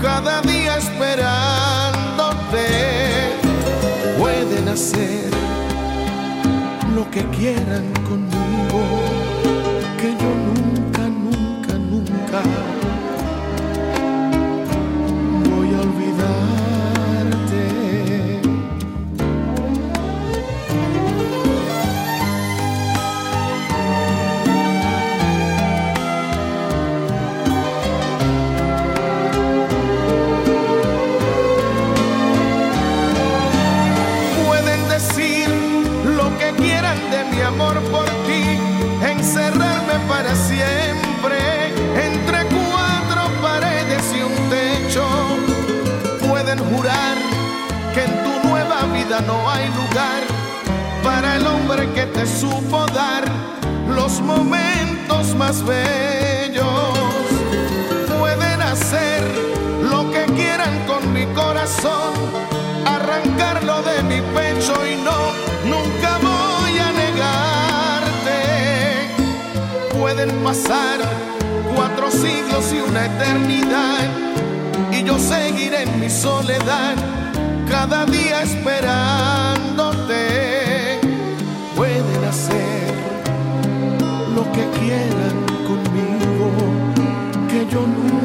cada día esperándote. Pueden hacer lo que quieran conmigo, que yo nunca, nunca, nunca hombre que te supo dar los momentos más bellos. Pueden hacer lo que quieran con mi corazón, arrancarlo de mi pecho y no, nunca voy a negarte. Pueden pasar cuatro siglos y una eternidad y yo seguiré en mi soledad cada día esperándote. que quieran conmigo, que yo nunca.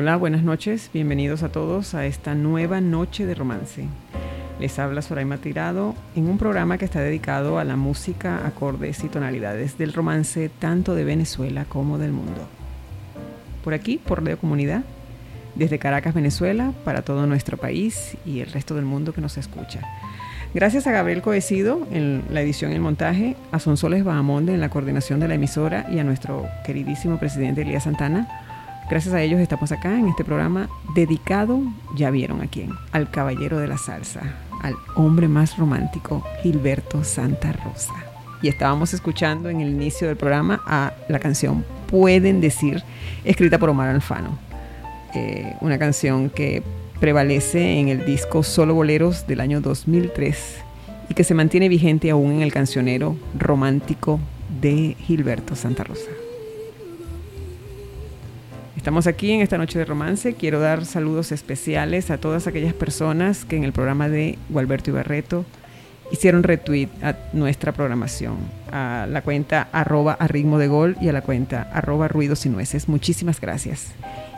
Hola, buenas noches, bienvenidos a todos a esta nueva noche de romance. Les habla Soraima Tirado en un programa que está dedicado a la música, acordes y tonalidades del romance tanto de Venezuela como del mundo. Por aquí, por Radio Comunidad, desde Caracas, Venezuela, para todo nuestro país y el resto del mundo que nos escucha. Gracias a Gabriel Coecido en la edición y el montaje, a Sonsoles Bahamonde en la coordinación de la emisora y a nuestro queridísimo presidente Elías Santana. Gracias a ellos estamos acá en este programa dedicado, ya vieron a quién, al caballero de la salsa, al hombre más romántico, Gilberto Santa Rosa. Y estábamos escuchando en el inicio del programa a la canción Pueden decir, escrita por Omar Alfano. Eh, una canción que prevalece en el disco Solo Boleros del año 2003 y que se mantiene vigente aún en el cancionero romántico de Gilberto Santa Rosa. Estamos aquí en esta noche de romance. Quiero dar saludos especiales a todas aquellas personas que en el programa de Gualberto Ibarreto hicieron retweet a nuestra programación, a la cuenta arroba a ritmo de gol y a la cuenta arroba ruidos y nueces. Muchísimas gracias.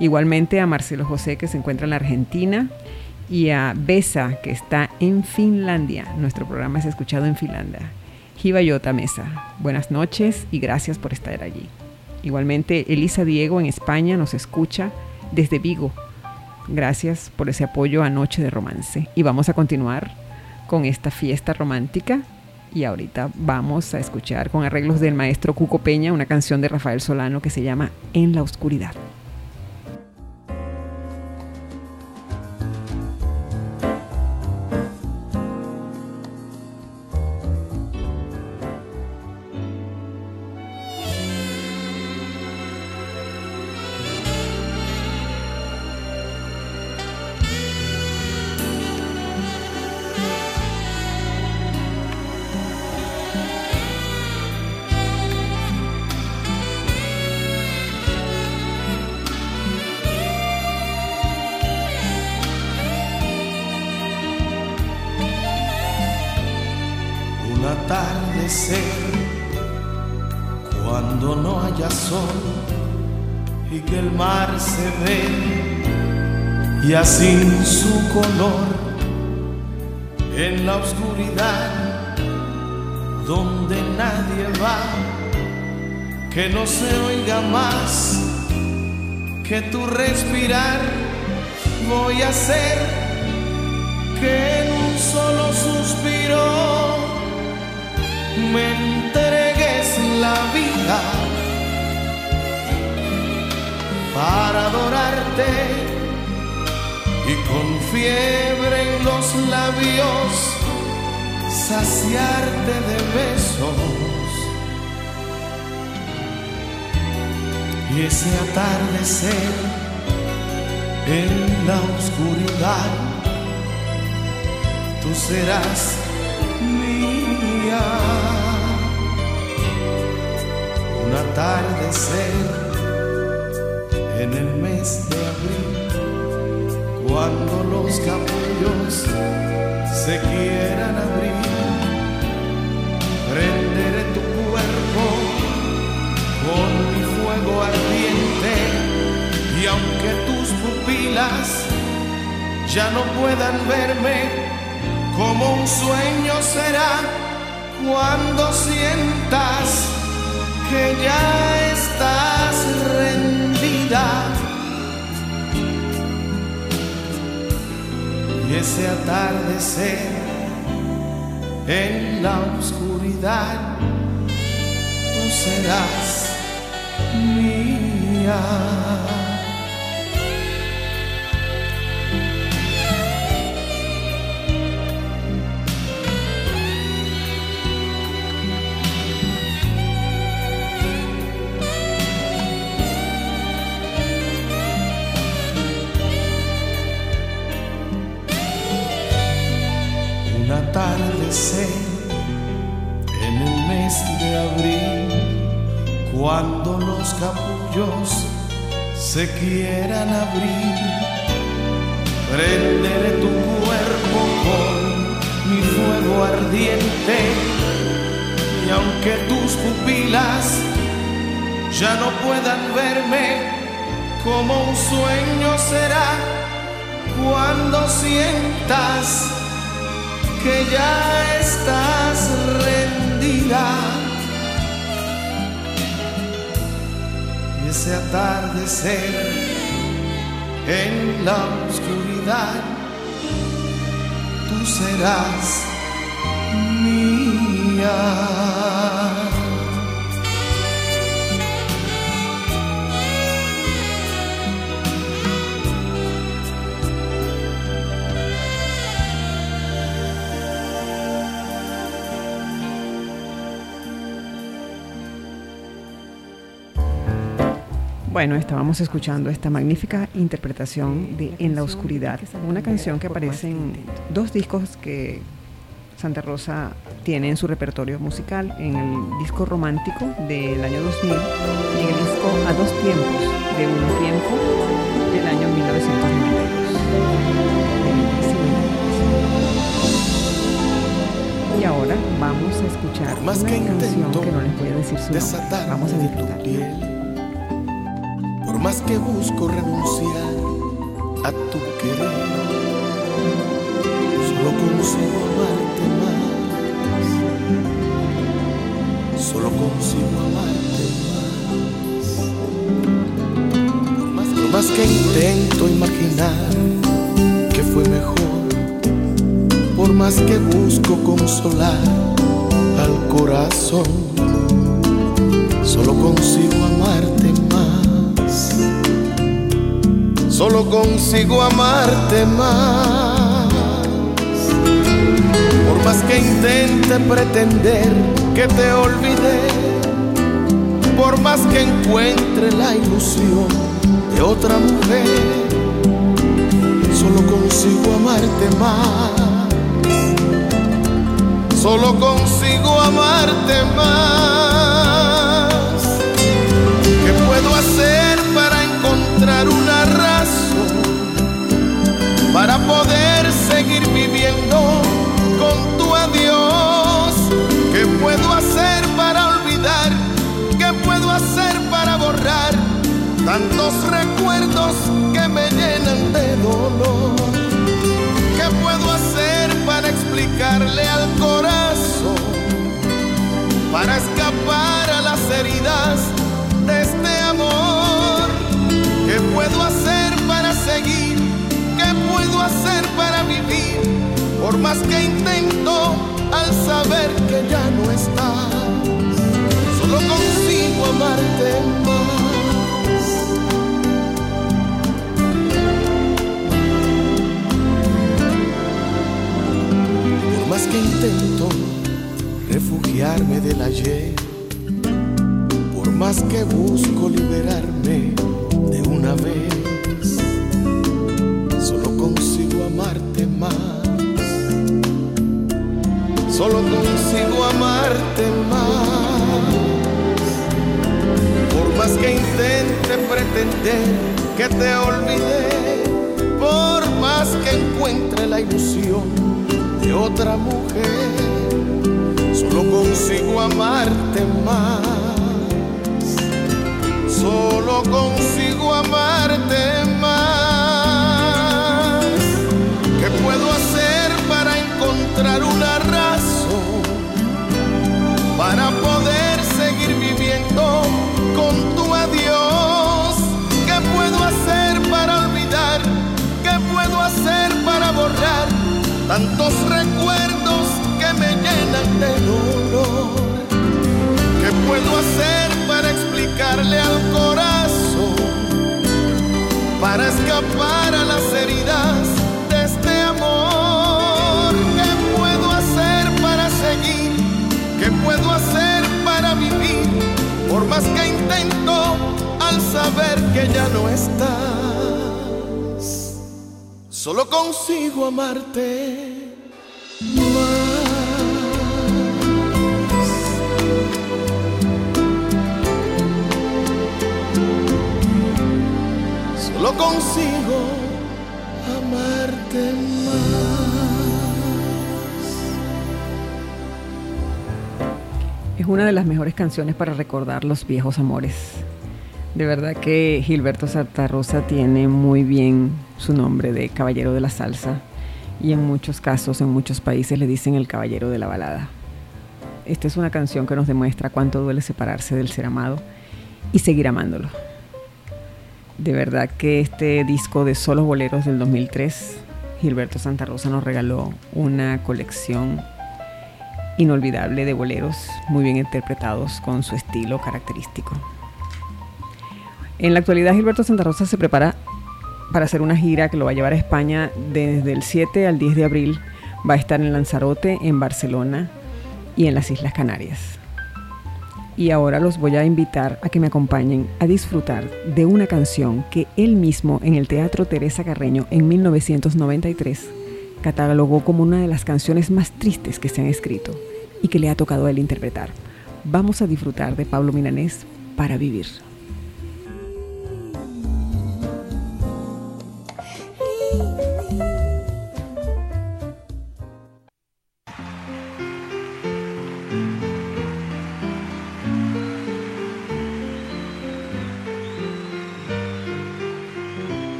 Igualmente a Marcelo José que se encuentra en la Argentina y a Besa que está en Finlandia. Nuestro programa es escuchado en Finlandia. Yota Mesa, buenas noches y gracias por estar allí. Igualmente Elisa Diego en España nos escucha desde Vigo. Gracias por ese apoyo a Noche de Romance. Y vamos a continuar con esta fiesta romántica. Y ahorita vamos a escuchar con arreglos del maestro Cuco Peña una canción de Rafael Solano que se llama En la Oscuridad. Sin su color en la oscuridad donde nadie va, que no se oiga más que tu respirar, voy a hacer que en un solo suspiro me entregues la vida para adorarte y con fiebre en los labios saciarte de besos. Y ese atardecer en la oscuridad, tú serás mía. Atardecer en el mes de abril cuando los capullos se quieran abrir, prenderé tu cuerpo con mi fuego ardiente y aunque tus pupilas ya no puedan verme, como un sueño será cuando sientas que ya estás rendida ese atardecer en la oscuridad, tú serás mía. En el mes de abril, cuando los capullos se quieran abrir, prenderé tu cuerpo con mi fuego ardiente y aunque tus pupilas ya no puedan verme, como un sueño será cuando sientas que ya estás rendida. Y ese atardecer en la oscuridad, tú serás mía. Bueno, estábamos escuchando esta magnífica interpretación de En la Oscuridad, una canción que aparece en dos discos que Santa Rosa tiene en su repertorio musical, en el disco romántico del año 2000 y en el disco A dos tiempos de un tiempo del año 1992. Y ahora vamos a escuchar una canción que no les voy a decir su nombre. Vamos a disfrutar. Más que busco renunciar a tu querer, solo consigo amarte más. Solo consigo amarte más. Por más, por más que intento imaginar que fue mejor, por más que busco consolar al corazón, solo consigo amarte Solo consigo amarte más. Por más que intente pretender que te olvidé, por más que encuentre la ilusión de otra mujer, solo consigo amarte más. Solo consigo amarte más. ¿Qué puedo hacer para poder seguir viviendo con tu adiós? ¿Qué puedo hacer para olvidar? ¿Qué puedo hacer para borrar tantos recuerdos que me llenan de dolor? ¿Qué puedo hacer para explicarle al corazón? Para escapar a las heridas de este amor. ¿Qué puedo hacer para seguir? ¿Qué puedo hacer para vivir? Por más que intento al saber que ya no estás, solo consigo amarte más. Por más que intento refugiarme del ayer, por más que busco liberarme de una vez, más. Solo consigo amarte más. Por más que intente pretender que te olvidé, por más que encuentre la ilusión de otra mujer, solo consigo amarte más. Solo consigo amarte más. Tantos recuerdos que me llenan de dolor? ¿Qué puedo hacer para explicarle al corazón? Para escapar a las heridas de este amor. ¿Qué puedo hacer para seguir? ¿Qué puedo hacer para vivir? Por más que intento al saber que ya no estás, solo consigo amarte más. Solo consigo amarte más. Es una de las mejores canciones para recordar los viejos amores. De verdad que Gilberto Santa Rosa tiene muy bien su nombre de caballero de la salsa y en muchos casos, en muchos países le dicen el caballero de la balada. Esta es una canción que nos demuestra cuánto duele separarse del ser amado y seguir amándolo. De verdad que este disco de solos boleros del 2003, Gilberto Santa Rosa nos regaló una colección inolvidable de boleros muy bien interpretados con su estilo característico. En la actualidad Gilberto Santa Rosa se prepara para hacer una gira que lo va a llevar a España desde el 7 al 10 de abril. Va a estar en Lanzarote, en Barcelona y en las Islas Canarias. Y ahora los voy a invitar a que me acompañen a disfrutar de una canción que él mismo en el Teatro Teresa Carreño en 1993 catalogó como una de las canciones más tristes que se han escrito y que le ha tocado a él interpretar. Vamos a disfrutar de Pablo Milanés para vivir.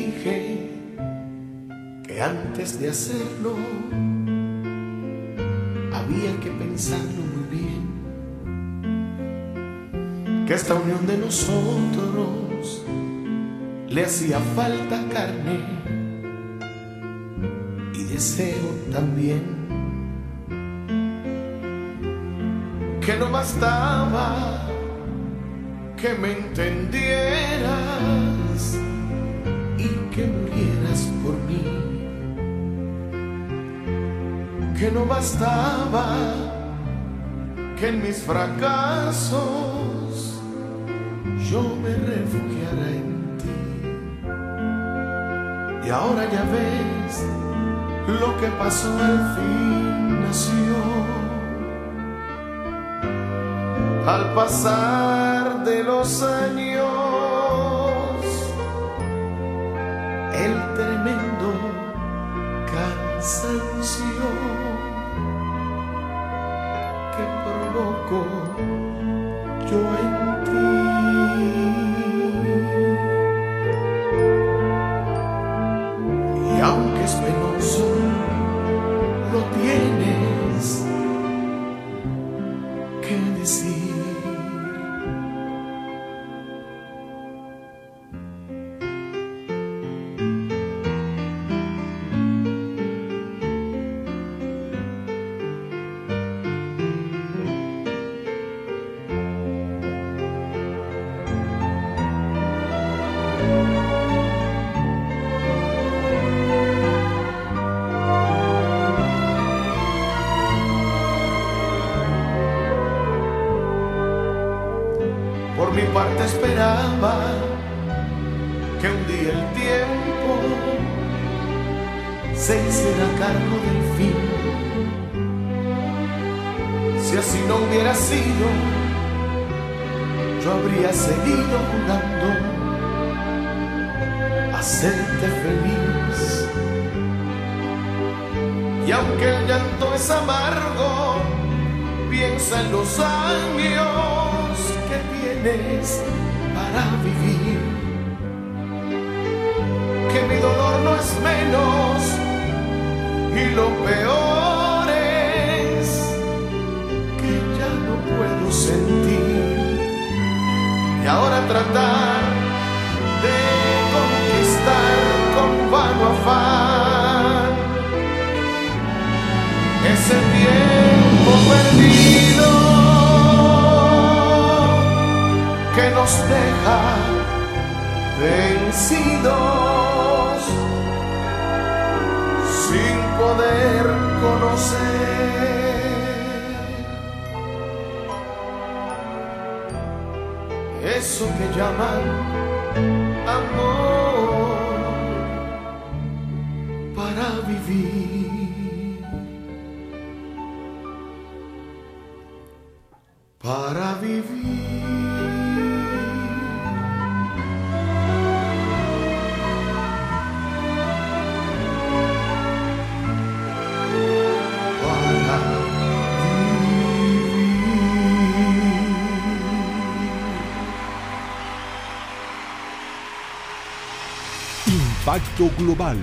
Dije que antes de hacerlo había que pensarlo muy bien. Que esta unión de nosotros le hacía falta carne y deseo también. Que no bastaba que me entendieras que murieras por mí. Que no bastaba que en mis fracasos yo me refugiara en ti. Y ahora ya ves lo que pasó al fin nació. Al pasar de los años, Por mi parte esperaba que un día el tiempo se hiciera cargo del fin. Si así no hubiera sido, yo habría seguido jugando a hacerte feliz. Y aunque el llanto es amargo, piensa en los años para vivir. Que mi dolor no es menos y lo peor es que ya no puedo sentir. Y ahora tratar de conquistar con vano afán ese nos deja vencidos sin poder conocer eso que llaman amor para vivir. para vivir. Global.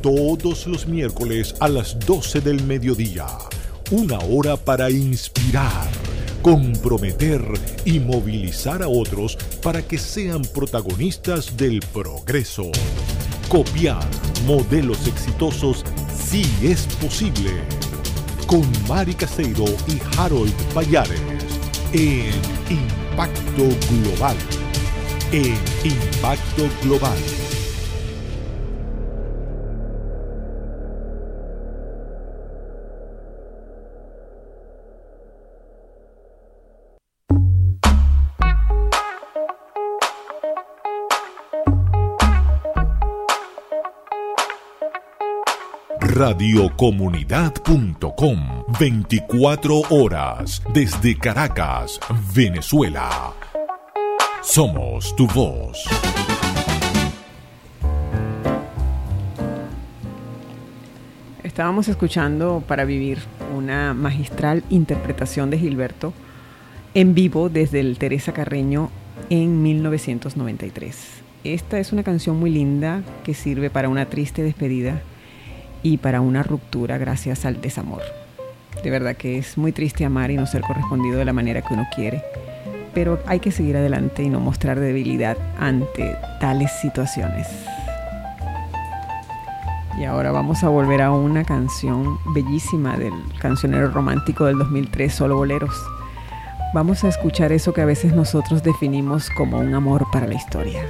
Todos los miércoles a las 12 del mediodía. Una hora para inspirar, comprometer y movilizar a otros para que sean protagonistas del progreso. Copiar modelos exitosos sí es posible. Con Mari Caseiro y Harold Payares. En Impacto Global. En Impacto Global. Radiocomunidad.com 24 horas desde Caracas, Venezuela. Somos tu voz. Estábamos escuchando para vivir una magistral interpretación de Gilberto en vivo desde Teresa Carreño en 1993. esta es una canción muy linda que sirve para una triste despedida y para una ruptura gracias al desamor. De verdad que es muy triste amar y no ser correspondido de la manera que uno quiere, pero hay que seguir adelante y no mostrar debilidad ante tales situaciones. Y ahora vamos a volver a una canción bellísima del cancionero romántico del 2003, Solo Boleros. Vamos a escuchar eso que a veces nosotros definimos como un amor para la historia.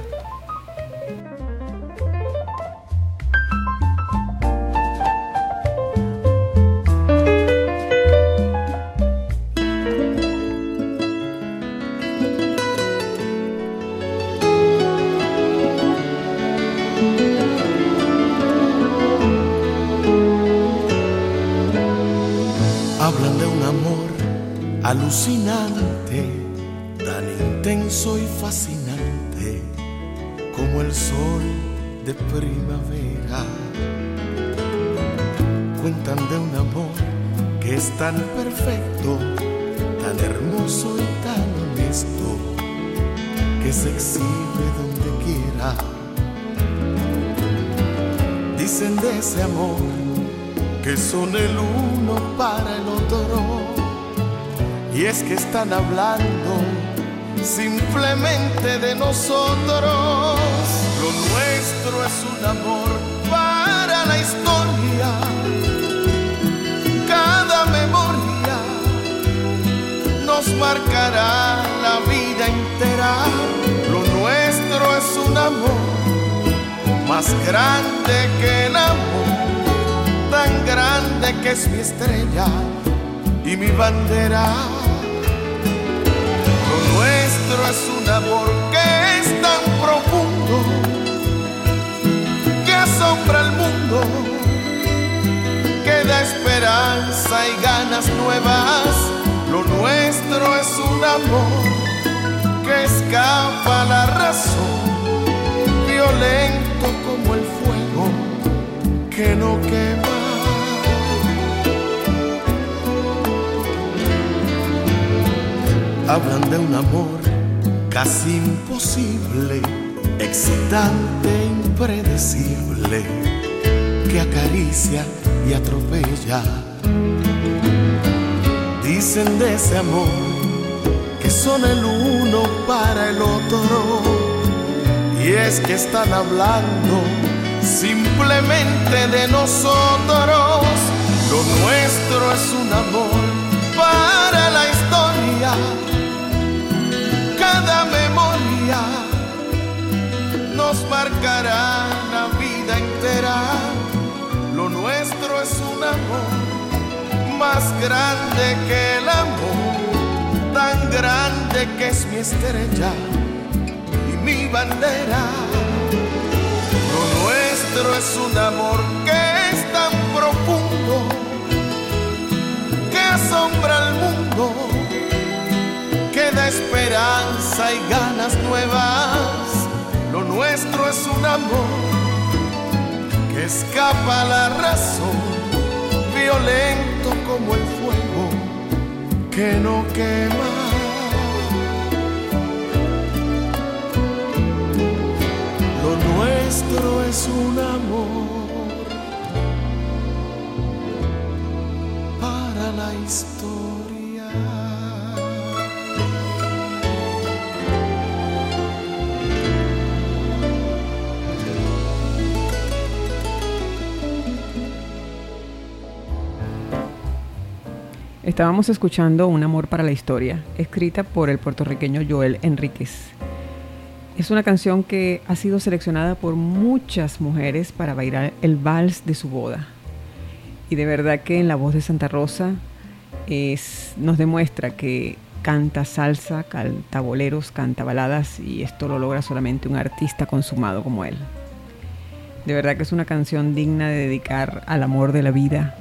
Alucinante, tan intenso y fascinante como el sol de primavera. Cuentan de un amor que es tan perfecto, tan hermoso y tan honesto, que se exhibe donde quiera. Dicen de ese amor que son el uno para el otro y es que están hablando simplemente de nosotros. Lo nuestro es un amor para la historia. Cada memoria nos marcará la vida entera. Lo nuestro es un amor más grande que el amor, tan grande que es mi estrella y mi bandera es un amor que es tan profundo que asombra al mundo, que da esperanza y ganas nuevas. Lo nuestro es un amor que escapa a la razón, violento como el fuego que no quema. Hablan de un amor casi imposible, excitante, impredecible, que acaricia y atropella. Dicen de ese amor que son el uno para el otro, y es que están hablando simplemente de nosotros. Lo nuestro es un amor para la historia cada memoria nos marcará la vida entera. Lo nuestro es un amor más grande que el amor, tan grande que es mi estrella y mi bandera. Lo nuestro es un amor que es tan profundo que asombra al mundo esperanza y ganas nuevas. Lo nuestro es un amor que escapa a la razón, violento como el fuego que no quema. Lo nuestro es un amor Estábamos escuchando Un amor para la historia, escrita por el puertorriqueño Joel Enríquez. Es una canción que ha sido seleccionada por muchas mujeres para bailar el vals de su boda. Y de verdad que en la voz de Santa Rosa es, nos demuestra que canta salsa, canta boleros, canta baladas y esto lo logra solamente un artista consumado como él. De verdad que es una canción digna de dedicar al amor de la vida,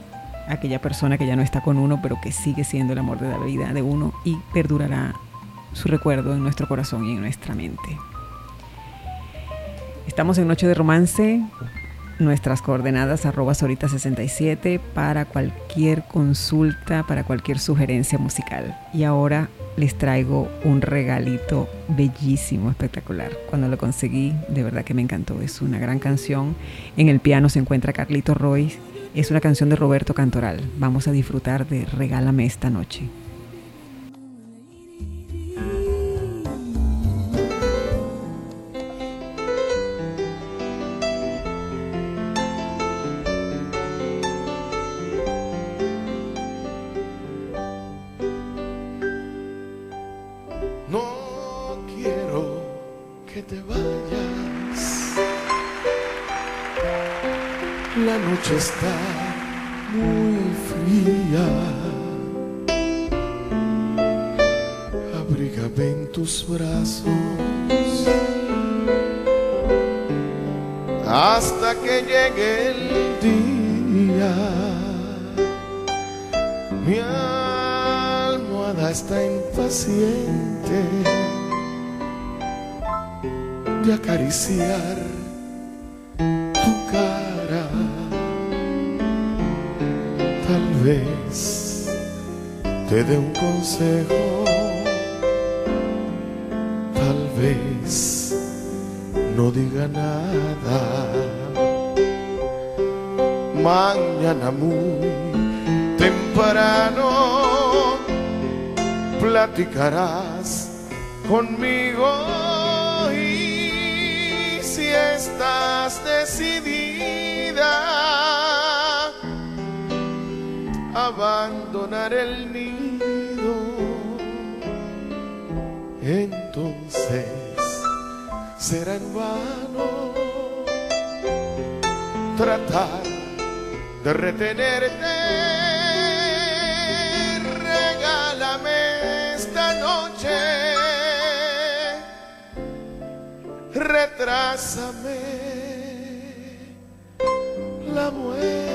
aquella persona que ya no está con uno, pero que sigue siendo el amor de la vida de uno y perdurará su recuerdo en nuestro corazón y en nuestra mente. Estamos en Noche de Romance nuestras coordenadas arroba sorita67 para cualquier consulta, para cualquier sugerencia musical. Y ahora les traigo un regalito bellísimo, espectacular. Cuando lo conseguí, de verdad que me encantó. Es una gran canción. En el piano se encuentra Carlito Roy. Es una canción de Roberto Cantoral. Vamos a disfrutar de Regálame esta noche. Platicarás conmigo y si estás decidida abandonar el nido, entonces será en vano tratar de retenerte. Retrásame la muerte.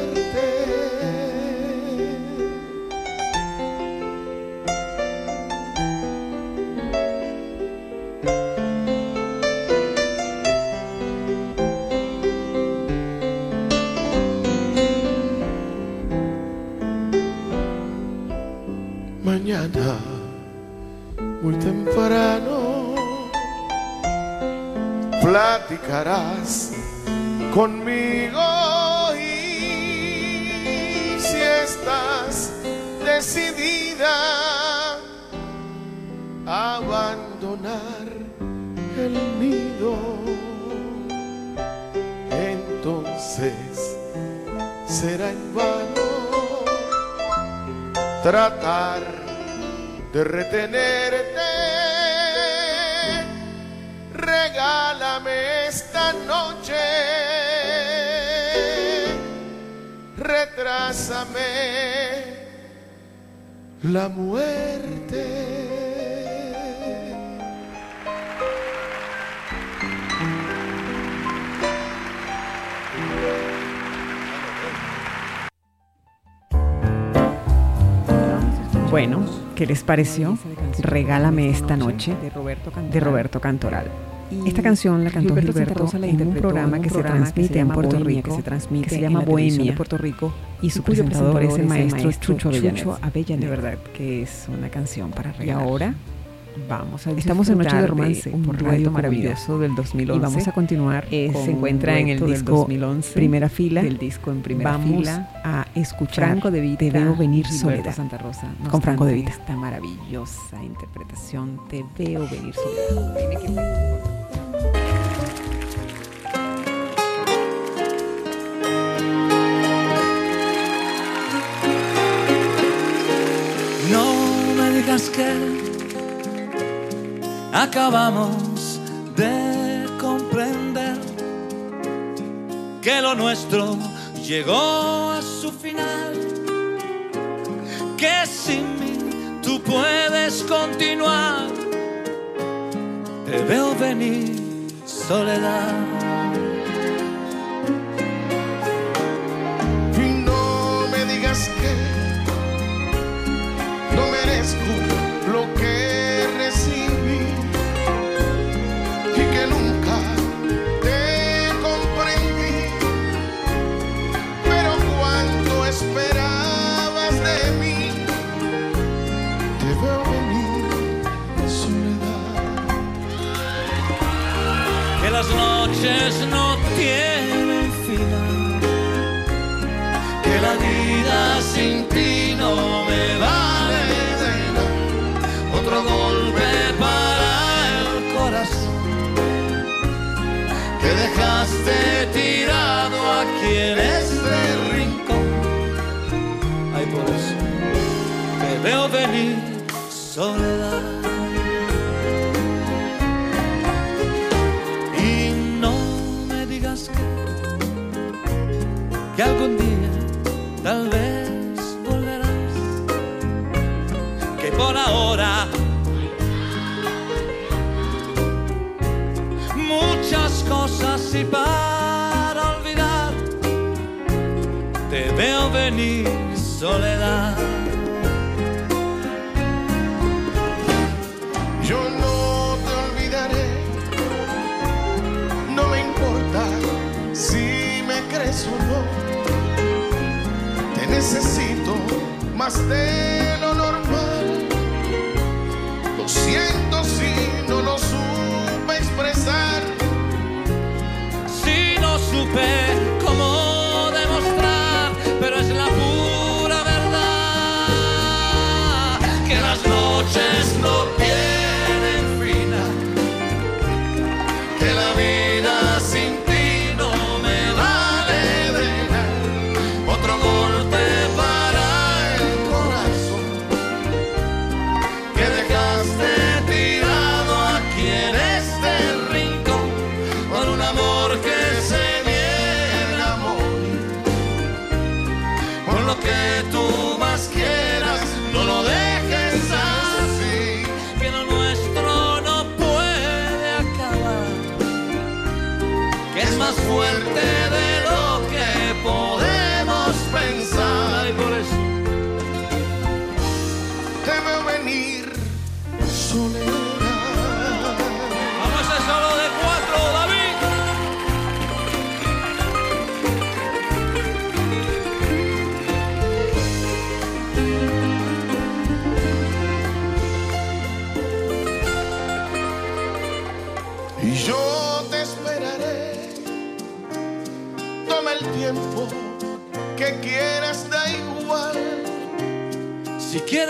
mañana, muy temprano, platicarás conmigo y si estás decidida a abandonar el nido, entonces será en vano tratar de retenerte. Noche, retrásame la muerte. Bueno, ¿qué les pareció? Regálame esta noche de Roberto Cantoral. Esta canción la cantó Gilberto en un programa que se transmite en Puerto Rico, que se llama Bohemia, de Puerto Rico, y su presentador es el maestro Chucho Avellaneda. De verdad que es una canción para regalar. Y ahora Vamos a Estamos en Noche de Romance, un radio maravilloso del 2011. Y vamos a continuar. Eh, se encuentra en el disco 2011, primera fila. Del disco en primera fila. a escuchar Franco de Vita, Te veo venir Soledad. Santa Rosa. con Franco de Vita. Esta maravillosa interpretación, Te veo venir Soledad. No me digas que acabamos de comprender que lo nuestro llegó a su final, que sin mí tú puedes continuar. Te veo venir, soledad. Y no me digas que no merezco lo que no tienen final, que la vida sin ti no me vale otro golpe para el corazón que dejaste tirado aquí en este rincón. Ay, por eso te veo venir soledad. Que algún día tal vez volverás, que por ahora muchas cosas y para olvidar te veo venir soledad. Necesito más de lo normal. Lo siento si no lo supe expresar. Si no supe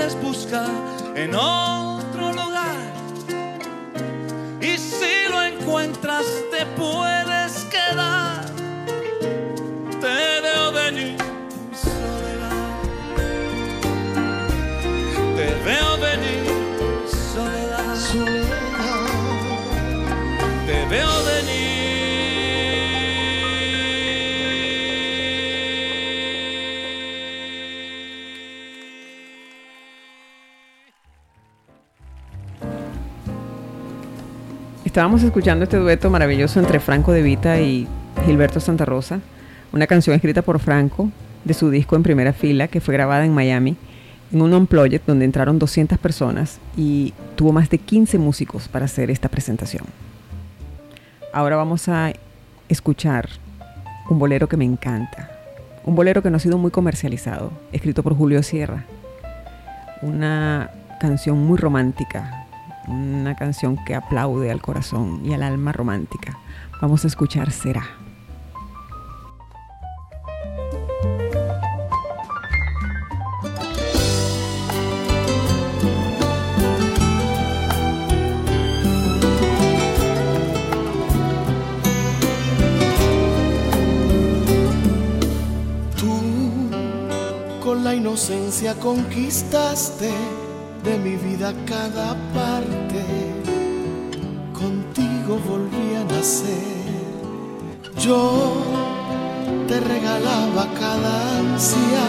quieres buscar en otro Estábamos escuchando este dueto maravilloso entre Franco De Vita y Gilberto Santa Rosa, una canción escrita por Franco de su disco en primera fila que fue grabada en Miami en un on-project donde entraron 200 personas y tuvo más de 15 músicos para hacer esta presentación. Ahora vamos a escuchar un bolero que me encanta, un bolero que no ha sido muy comercializado, escrito por Julio Sierra, una canción muy romántica, una canción que aplaude al corazón y al alma romántica. Vamos a escuchar Será. Tú con la inocencia conquistaste de mi vida cada parte. Contigo volví a nacer. Yo te regalaba cada ansia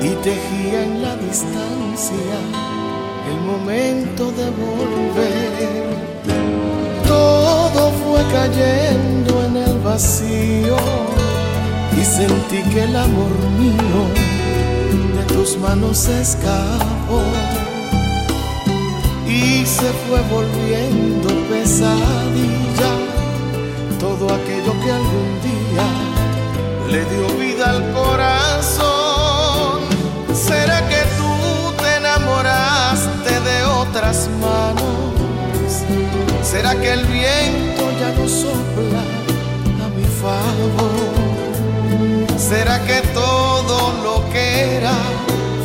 y tejía en la distancia el momento de volver. Todo fue cayendo en el vacío y sentí que el amor mío de tus manos escapó y se fue volviendo pesadilla todo aquello que algún día le dio vida al corazón. ¿Será que tú te enamoraste de otras manos? ¿Será que el viento ya no sopla a mi favor. ¿Será que todo lo que era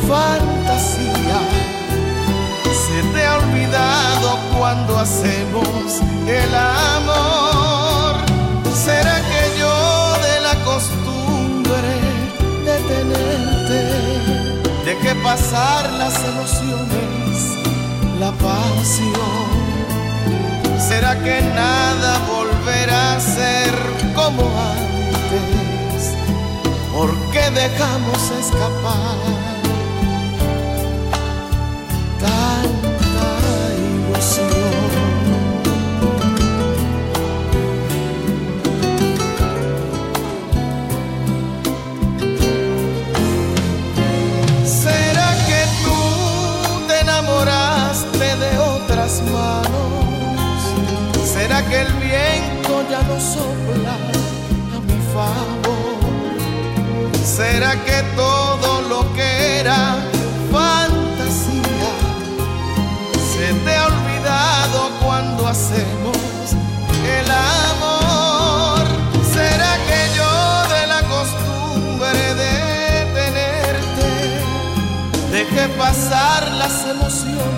fantasía hacemos el amor? ¿Será que yo de la costumbre de tenerte dejé pasar las emociones, la pasión? ¿Será que nada volverá a ser como antes? ¿Por qué dejamos escapar que el viento ya no sopla a mi favor? ¿Será que todo lo que era fantasía se te ha olvidado cuando hacemos el amor? ¿Será que yo de la costumbre de tenerte dejé pasar las emociones,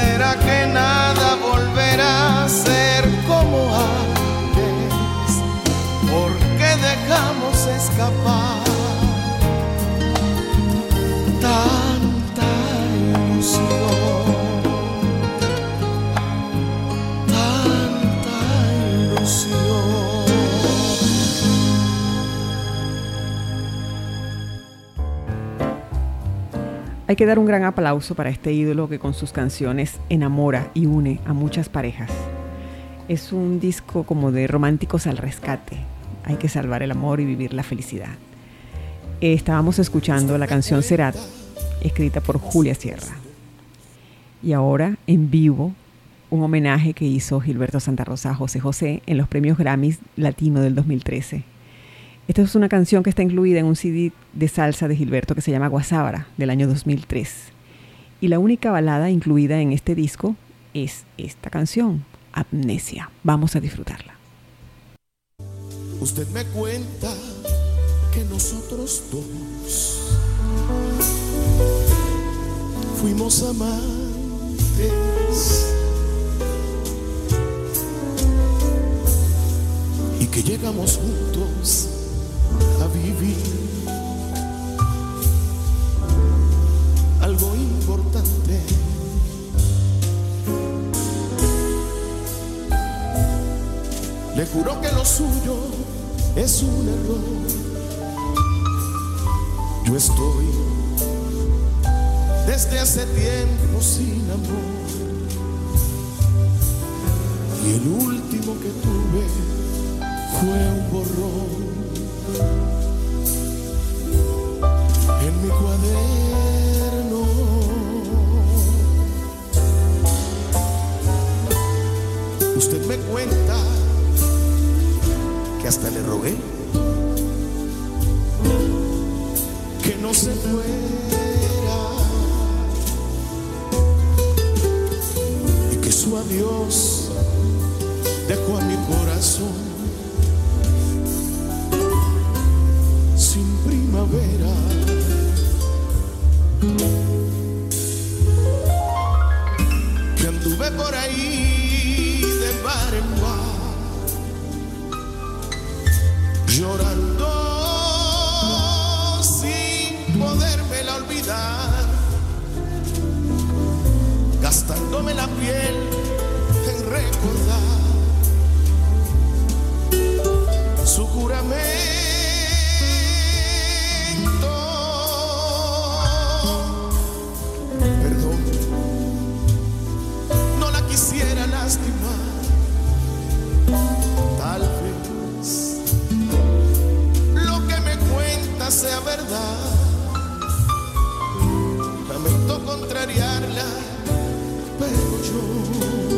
¿Será que nada volverá a ser como antes? ¿Por qué dejamos escapar Hay que dar un gran aplauso para este ídolo que con sus canciones enamora y une a muchas parejas. Es un disco como de románticos al rescate. Hay que salvar el amor y vivir la felicidad. Eh, Estábamos escuchando la canción Serat, escrita por Julia Sierra. Y ahora, en vivo, un homenaje que hizo Gilberto Santa Rosa a José José en los premios Grammys Latino del 2013. Esta es una canción que está incluida en un CD de salsa de Gilberto que se llama Guasábara del año 2003. Y la única balada incluida en este disco es esta canción, Amnesia. Vamos a disfrutarla. Usted me cuenta que nosotros dos fuimos amantes y que llegamos juntos a vivir algo importante. Le juro que lo suyo es un error. Yo estoy desde hace tiempo sin amor. Y el último que tuve fue un borrón en mi cuaderno. Usted me cuenta que hasta le rogué que no se fuera y que su adiós dejó a mi corazón primavera. Que anduve por ahí de bar en bar llorando sin podérmela olvidar, gastándome la piel en recordar su juramento. Verdad. Lamento contrariarla, pero yo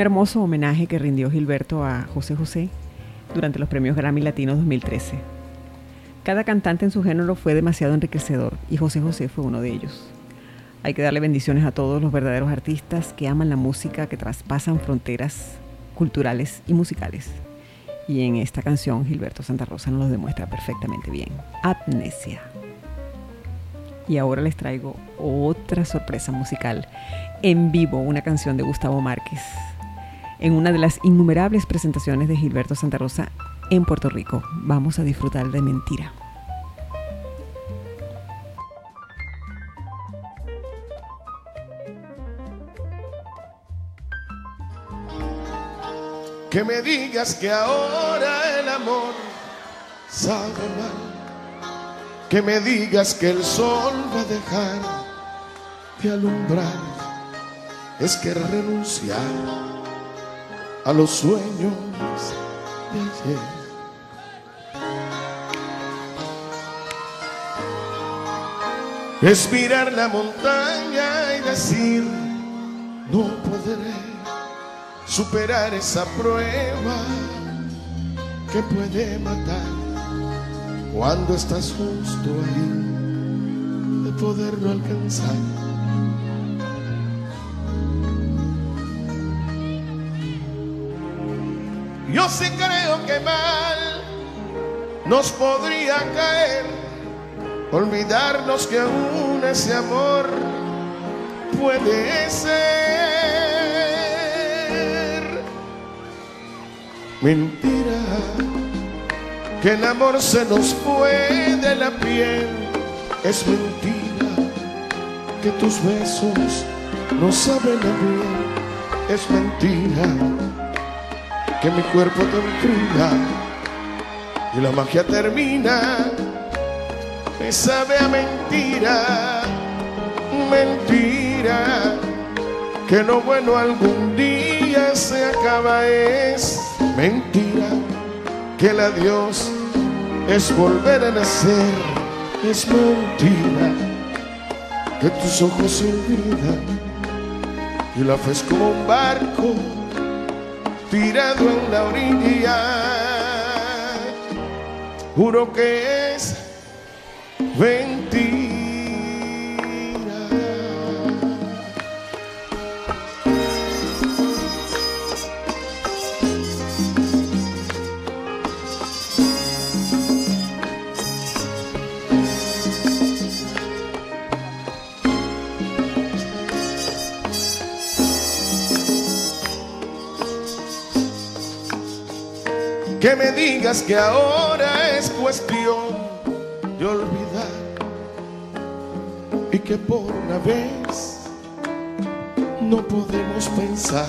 hermoso homenaje que rindió Gilberto a José José durante los premios Grammy Latinos 2013. Cada cantante en su género fue demasiado enriquecedor y José José fue uno de ellos. Hay que darle bendiciones a todos los verdaderos artistas que aman la música, que traspasan fronteras culturales y musicales. Y en esta canción Gilberto Santa Rosa nos lo demuestra perfectamente bien. Amnesia. Y ahora les traigo otra sorpresa musical. En vivo, una canción de Gustavo Márquez. En una de las innumerables presentaciones de Gilberto Santa Rosa en Puerto Rico. Vamos a disfrutar de Mentira. Que me digas que ahora el amor sabe mal. Que me digas que el sol va a dejar de alumbrar. Es que renunciar a los sueños de ayer. Es mirar la montaña y decir, no podré superar esa prueba que puede matar cuando estás justo ahí de poderlo alcanzar. Yo sí creo que mal nos podría caer olvidarnos que aún ese amor puede ser. Mentira, que el amor se nos fue de la piel, es mentira, que tus besos no saben a bien, es mentira, que mi cuerpo te enfría y la magia termina. Me sabe a mentira, mentira, que lo bueno algún día se acaba, es mentira, que el adiós es volver a nacer, es mentira, que tus ojos se olvidan y la fe es como un barco tirado en la orilla. Juro que es mentira. Que me digas que ahora es cuestión de olvidar y que por una vez no podemos pensar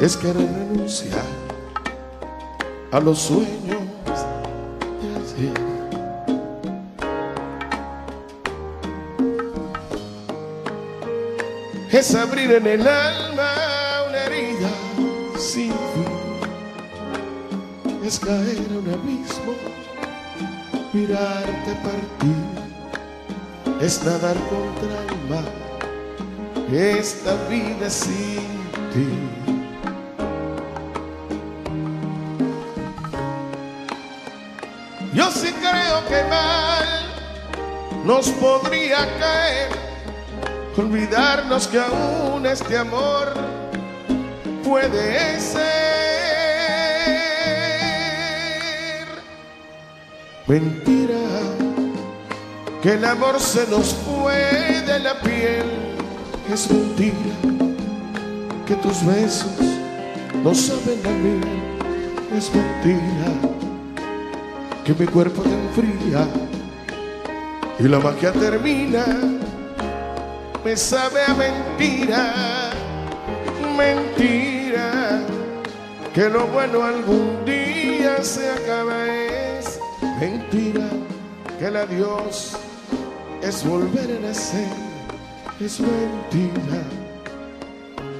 es querer renunciar a los sueños de ayer. Es abrir en el alma caer un abismo mirarte partir es nadar contra el mar, esta vida sin ti. Yo sí creo que mal nos podría caer, olvidarnos que aún este amor puede ser mentira que el amor se nos fue de la piel. Es mentira que tus besos no saben a mí. Es mentira que mi cuerpo te enfría y la magia termina. Me sabe a mentira, mentira, que lo bueno algún día se acaba. Mentira que el adiós es volver a nacer, es mentira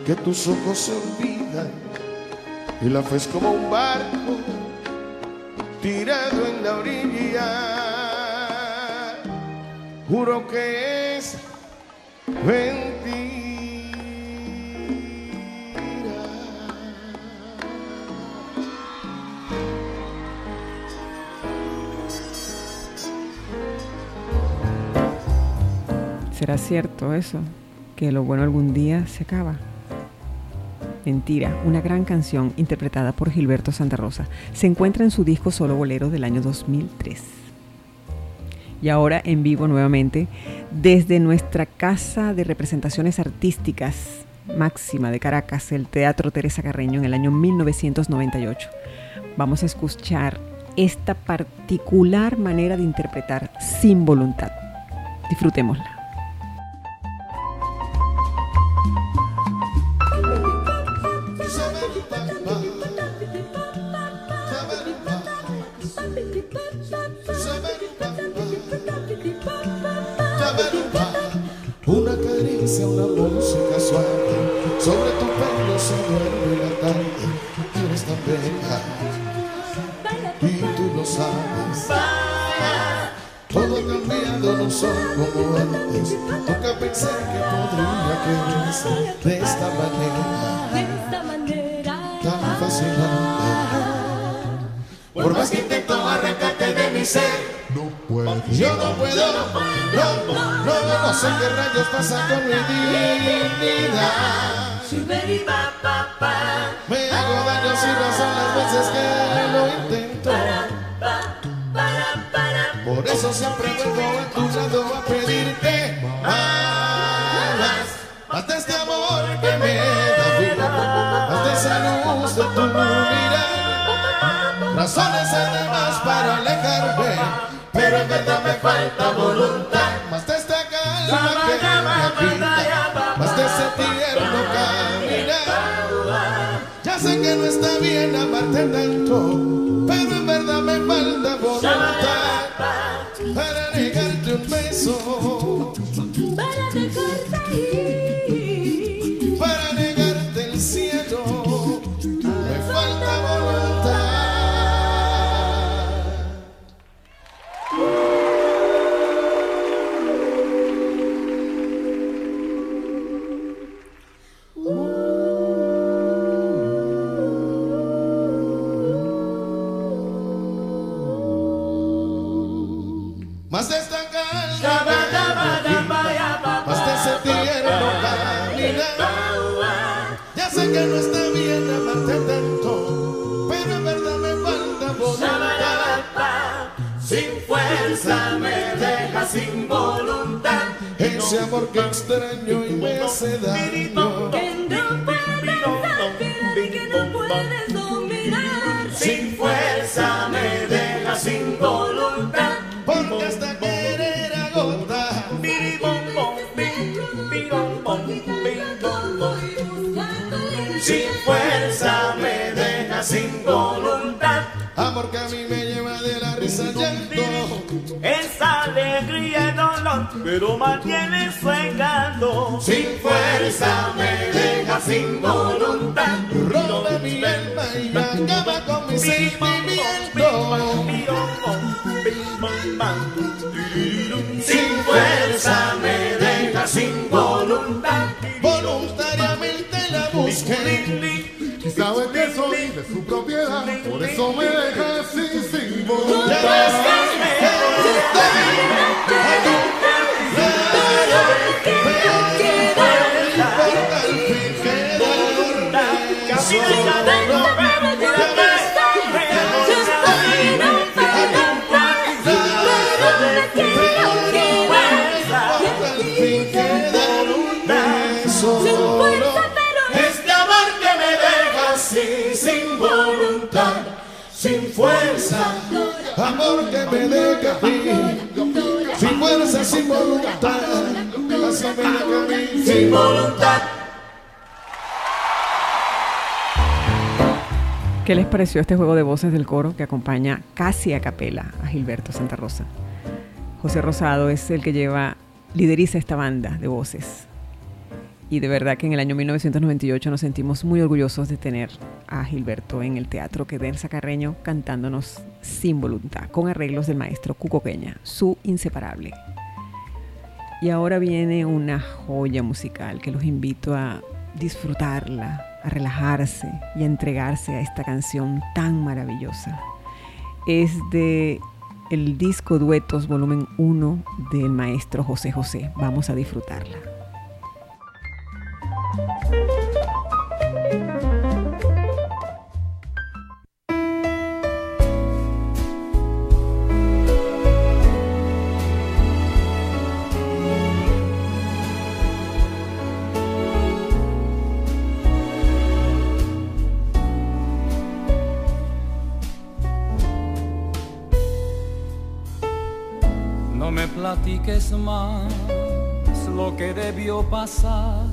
que tus ojos se olvidan y la fe es como un barco tirado en la orilla. juro que es mentira. ¿Será cierto eso? Que lo bueno algún día se acaba. Mentira, una gran canción interpretada por Gilberto Santa Rosa. Se encuentra en su disco Solo Bolero del año 2003. Y ahora en vivo nuevamente desde nuestra casa de representaciones artísticas máxima de Caracas, el Teatro Teresa Carreño en el año 1998. Vamos a escuchar esta particular manera de interpretar sin voluntad. Disfrutémosla. Una música suave. Sobre tu pelo se duerme la tarde. Eres tan bella Y tú lo sabes. Todo ha cambiado, no soy como antes. Nunca pensé que podría quererse De esta manera Por más que intento arrancarte de mi ser no puedo. Yo no puedo, no, no, no, no sé qué rayos pasa con mi dignidad. Me hago daño sin razón las veces que lo intento. Por eso siempre vuelvo a tu lado a pedirte más. De este amor que me da vida, de esa luz de tu mirar. Razones además para alejarme pero en verdad me falta voluntad. Más de esta calma que me pinta, más de ese tierno caminar. Ya sé que no está bien amarte tanto, pero en verdad me falta voluntad para negarte un beso. Que no está bien amarte tanto, pero en verdad me falta voluntad. Sin fuerza me deja sin voluntad. Ese amor que extraño y me hace daño. Amor que a mí me lleva de la risa al llanto. Esa alegría y dolor, pero mantiene su encanto. Sin fuerza me deja sin voluntad. Roba mi alma y acaba con mi sentimiento. Sin fuerza me deja sin voluntad. Voluntariamente la busqué. Y sabe que soy de su propiedad, por eso me deja así sin ves, importa al sin voluntad, así me deja a mí, sin voluntad. ¿Qué les pareció este juego de voces del coro que acompaña casi a capela a Gilberto Santa Rosa? José Rosado es el que lleva, lideriza esta banda de voces. Y de verdad que en el año 1998 nos sentimos muy orgullosos de tener a Gilberto en el teatro que Densa Carreño cantándonos sin voluntad, con arreglos del maestro Cuco Peña, su inseparable. Y ahora viene una joya musical que los invito a disfrutarla, a relajarse y a entregarse a esta canción tan maravillosa. Es de el disco Duetos volumen 1 del maestro José José. Vamos a disfrutarla. Platiques más lo que debió pasar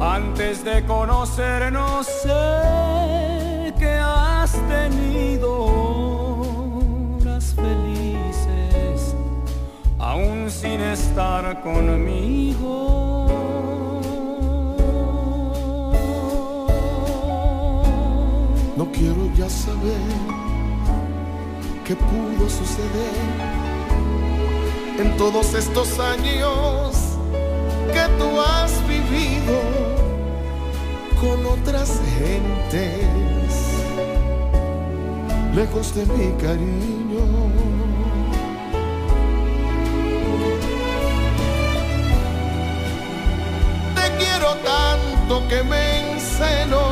antes de conocernos. Sé que has tenido horas felices, aún sin estar conmigo. No quiero ya saber qué pudo suceder en todos estos años que tú has vivido con otras gentes, lejos de mi cariño. Te quiero tanto que me encelo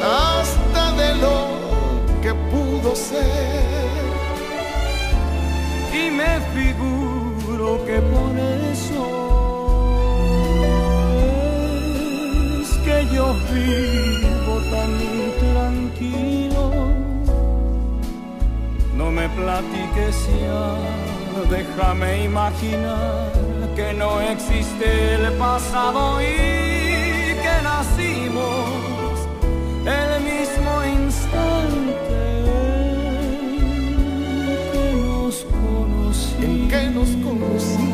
hasta de lo que pudo ser me figuro que por eso es que yo vivo tan tranquilo. No me platiques ya, déjame imaginar que no existe el pasado y en que nos conocimos.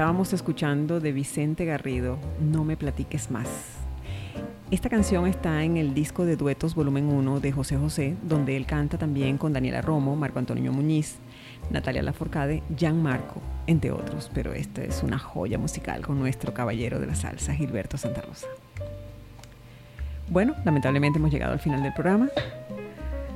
Estábamos escuchando de Vicente Garrido, No me platiques más. Esta canción está en el disco de duetos volumen 1 de José José, donde él canta también con Daniela Romo, Marco Antonio Muñiz, Natalia Laforcade, Jan Marco, entre otros. Pero esta es una joya musical con nuestro caballero de la salsa, Gilberto Santa Rosa. Bueno, lamentablemente hemos llegado al final del programa.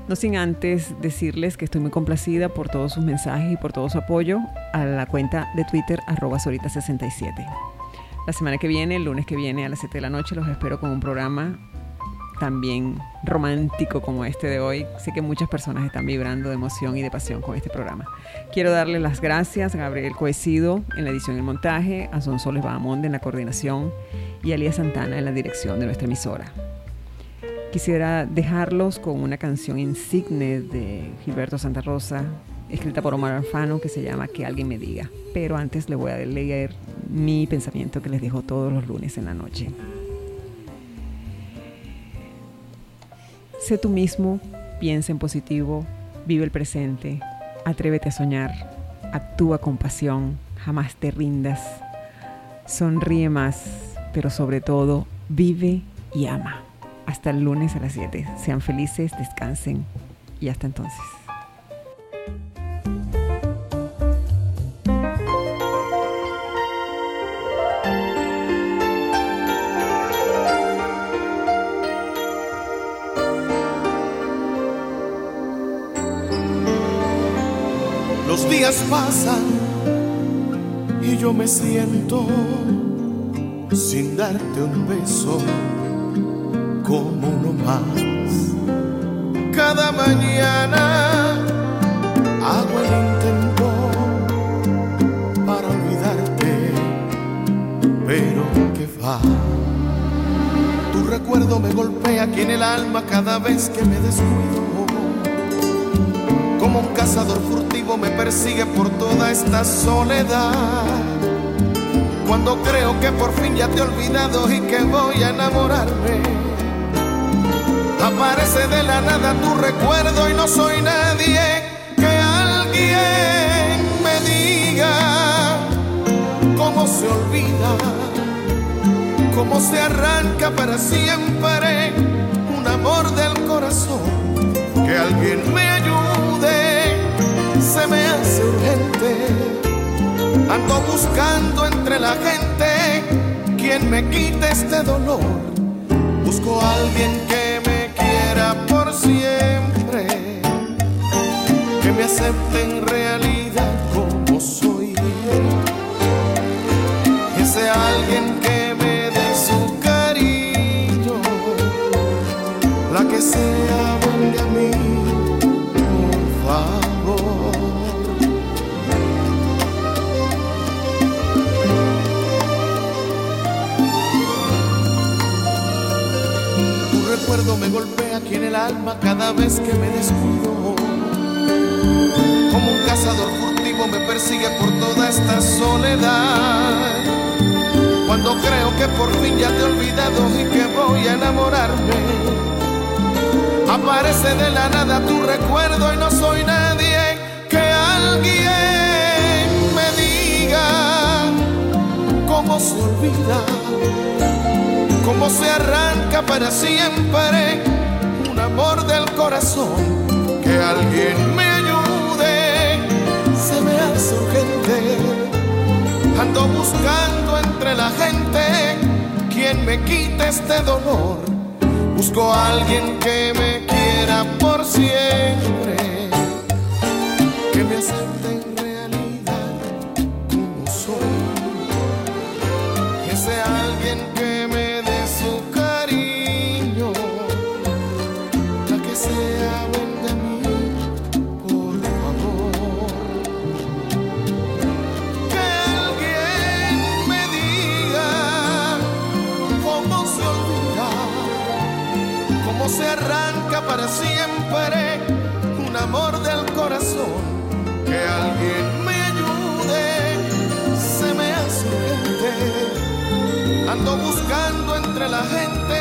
No sin antes decirles que estoy muy complacida por todos sus mensajes y por todo su apoyo a la cuenta de Twitter arroba Sorita67. La semana que viene, el lunes que viene a las 7 de la noche, los espero con un programa también romántico como este de hoy. Sé que muchas personas están vibrando de emoción y de pasión con este programa. Quiero darle las gracias a Gabriel Coesido en la edición y el montaje, a Sonsoles Bahamonde en la coordinación y a Elías Santana en la dirección de nuestra emisora. Quisiera dejarlos con una canción insigne de Gilberto Santa Rosa, escrita por Omar Alfano, que se llama Que alguien me diga. Pero antes le voy a leer mi pensamiento que les dejo todos los lunes en la noche. Sé tú mismo, piensa en positivo, vive el presente, atrévete a soñar, actúa con pasión, jamás te rindas, sonríe más, pero sobre todo vive y ama. Hasta el lunes a las 7. Sean felices, descansen y hasta entonces. Los días pasan y yo me siento sin darte un beso como uno más. Cada mañana hago el intento para olvidarte, pero que va. Tu recuerdo me golpea aquí en el alma cada vez que me descuido. Como un cazador furtivo me persigue por toda esta soledad. Cuando creo que por fin ya te he olvidado y que voy a enamorarme Aparece de la nada tu recuerdo y no soy nadie que alguien me diga cómo se olvida, cómo se arranca para siempre un amor del corazón. Que alguien me ayude, se me hace urgente. Ando buscando entre la gente quien me quite este dolor. Busco a alguien que por siempre, que me acepte en Me golpea aquí en el alma cada vez que me descuido. Como un cazador furtivo me persigue por toda esta soledad. Cuando creo que por fin ya te he olvidado y que voy a enamorarme, aparece de la nada tu recuerdo y no soy nadie que alguien me diga cómo se olvida, cómo se arranca para siempre amor del corazón, que alguien me ayude, se me hace urgente. Ando buscando entre la gente quien me quite este dolor. Busco a alguien que me quiera por siempre, que me acepte Ando buscando entre la gente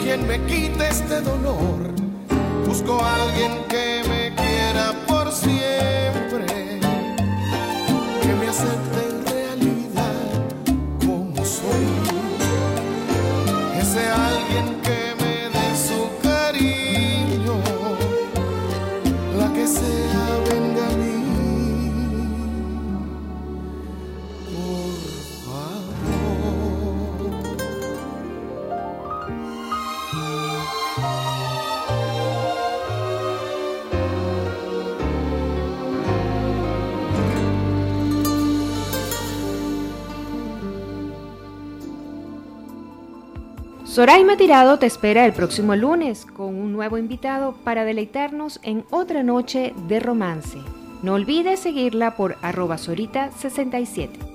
quien me quite este dolor. Busco a alguien que me quiera por siempre, Soraima Tirado te espera el próximo lunes con un nuevo invitado para deleitarnos en otra noche de romance. No olvides seguirla por arroba sorita67.